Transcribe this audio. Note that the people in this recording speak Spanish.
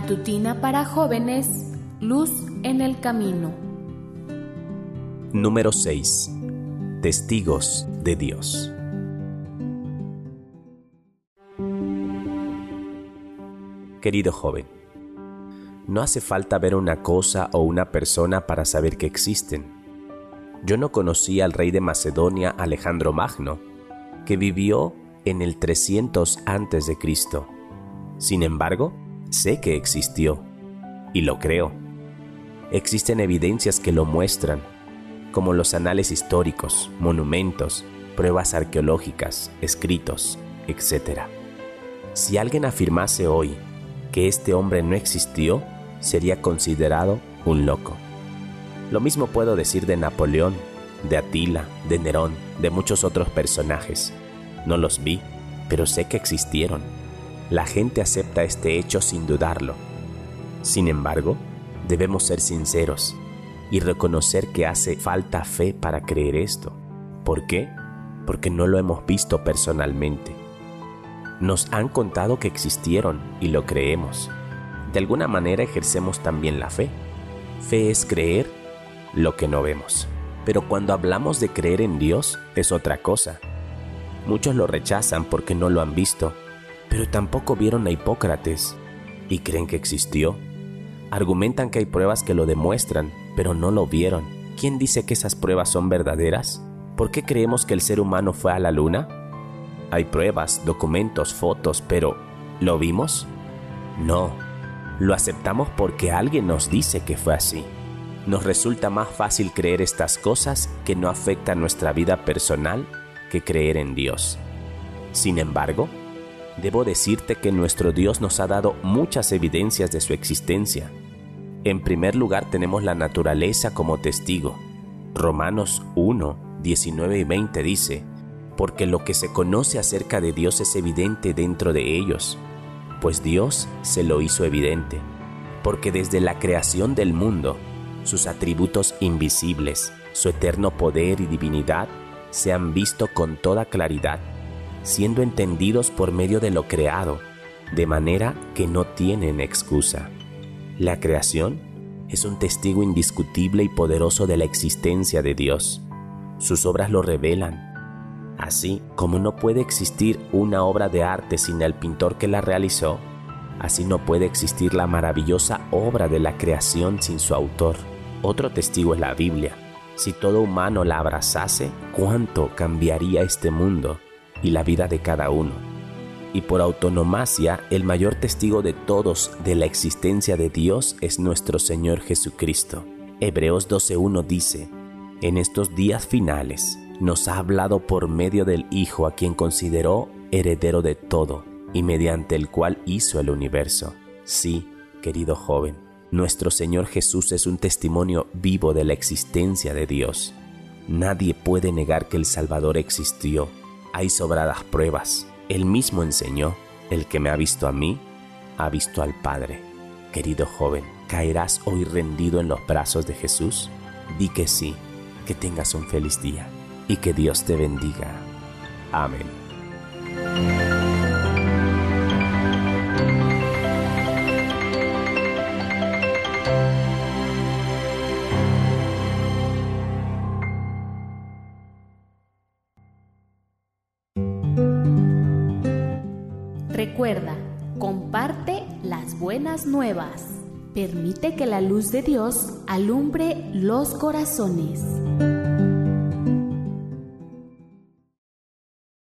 Matutina para jóvenes, Luz en el Camino. Número 6. Testigos de Dios. Querido joven, no hace falta ver una cosa o una persona para saber que existen. Yo no conocí al rey de Macedonia Alejandro Magno, que vivió en el 300 a.C. Sin embargo, sé que existió y lo creo. Existen evidencias que lo muestran, como los anales históricos, monumentos, pruebas arqueológicas, escritos, etc. Si alguien afirmase hoy que este hombre no existió, sería considerado un loco. Lo mismo puedo decir de Napoleón, de Atila, de Nerón, de muchos otros personajes. No los vi, pero sé que existieron. La gente acepta este hecho sin dudarlo. Sin embargo, debemos ser sinceros y reconocer que hace falta fe para creer esto. ¿Por qué? Porque no lo hemos visto personalmente. Nos han contado que existieron y lo creemos. De alguna manera ejercemos también la fe. Fe es creer lo que no vemos. Pero cuando hablamos de creer en Dios es otra cosa. Muchos lo rechazan porque no lo han visto, pero tampoco vieron a Hipócrates y creen que existió. Argumentan que hay pruebas que lo demuestran, pero no lo vieron. ¿Quién dice que esas pruebas son verdaderas? ¿Por qué creemos que el ser humano fue a la luna? Hay pruebas, documentos, fotos, pero ¿lo vimos? No. Lo aceptamos porque alguien nos dice que fue así. Nos resulta más fácil creer estas cosas que no afectan nuestra vida personal que creer en Dios. Sin embargo, debo decirte que nuestro Dios nos ha dado muchas evidencias de su existencia. En primer lugar tenemos la naturaleza como testigo. Romanos 1, 19 y 20 dice, porque lo que se conoce acerca de Dios es evidente dentro de ellos, pues Dios se lo hizo evidente, porque desde la creación del mundo, sus atributos invisibles, su eterno poder y divinidad se han visto con toda claridad, siendo entendidos por medio de lo creado, de manera que no tienen excusa. La creación es un testigo indiscutible y poderoso de la existencia de Dios. Sus obras lo revelan. Así como no puede existir una obra de arte sin el pintor que la realizó, así no puede existir la maravillosa obra de la creación sin su autor. Otro testigo es la Biblia si todo humano la abrazase, cuánto cambiaría este mundo y la vida de cada uno. Y por autonomacia, el mayor testigo de todos de la existencia de Dios es nuestro Señor Jesucristo. Hebreos 12.1 dice, en estos días finales nos ha hablado por medio del Hijo a quien consideró heredero de todo y mediante el cual hizo el universo. Sí, querido joven, nuestro Señor Jesús es un testimonio vivo de la existencia de Dios. Nadie puede negar que el Salvador existió. Hay sobradas pruebas. Él mismo enseñó, el que me ha visto a mí, ha visto al Padre. Querido joven, ¿caerás hoy rendido en los brazos de Jesús? Di que sí, que tengas un feliz día y que Dios te bendiga. Amén. Recuerda, comparte las buenas nuevas. Permite que la luz de Dios alumbre los corazones.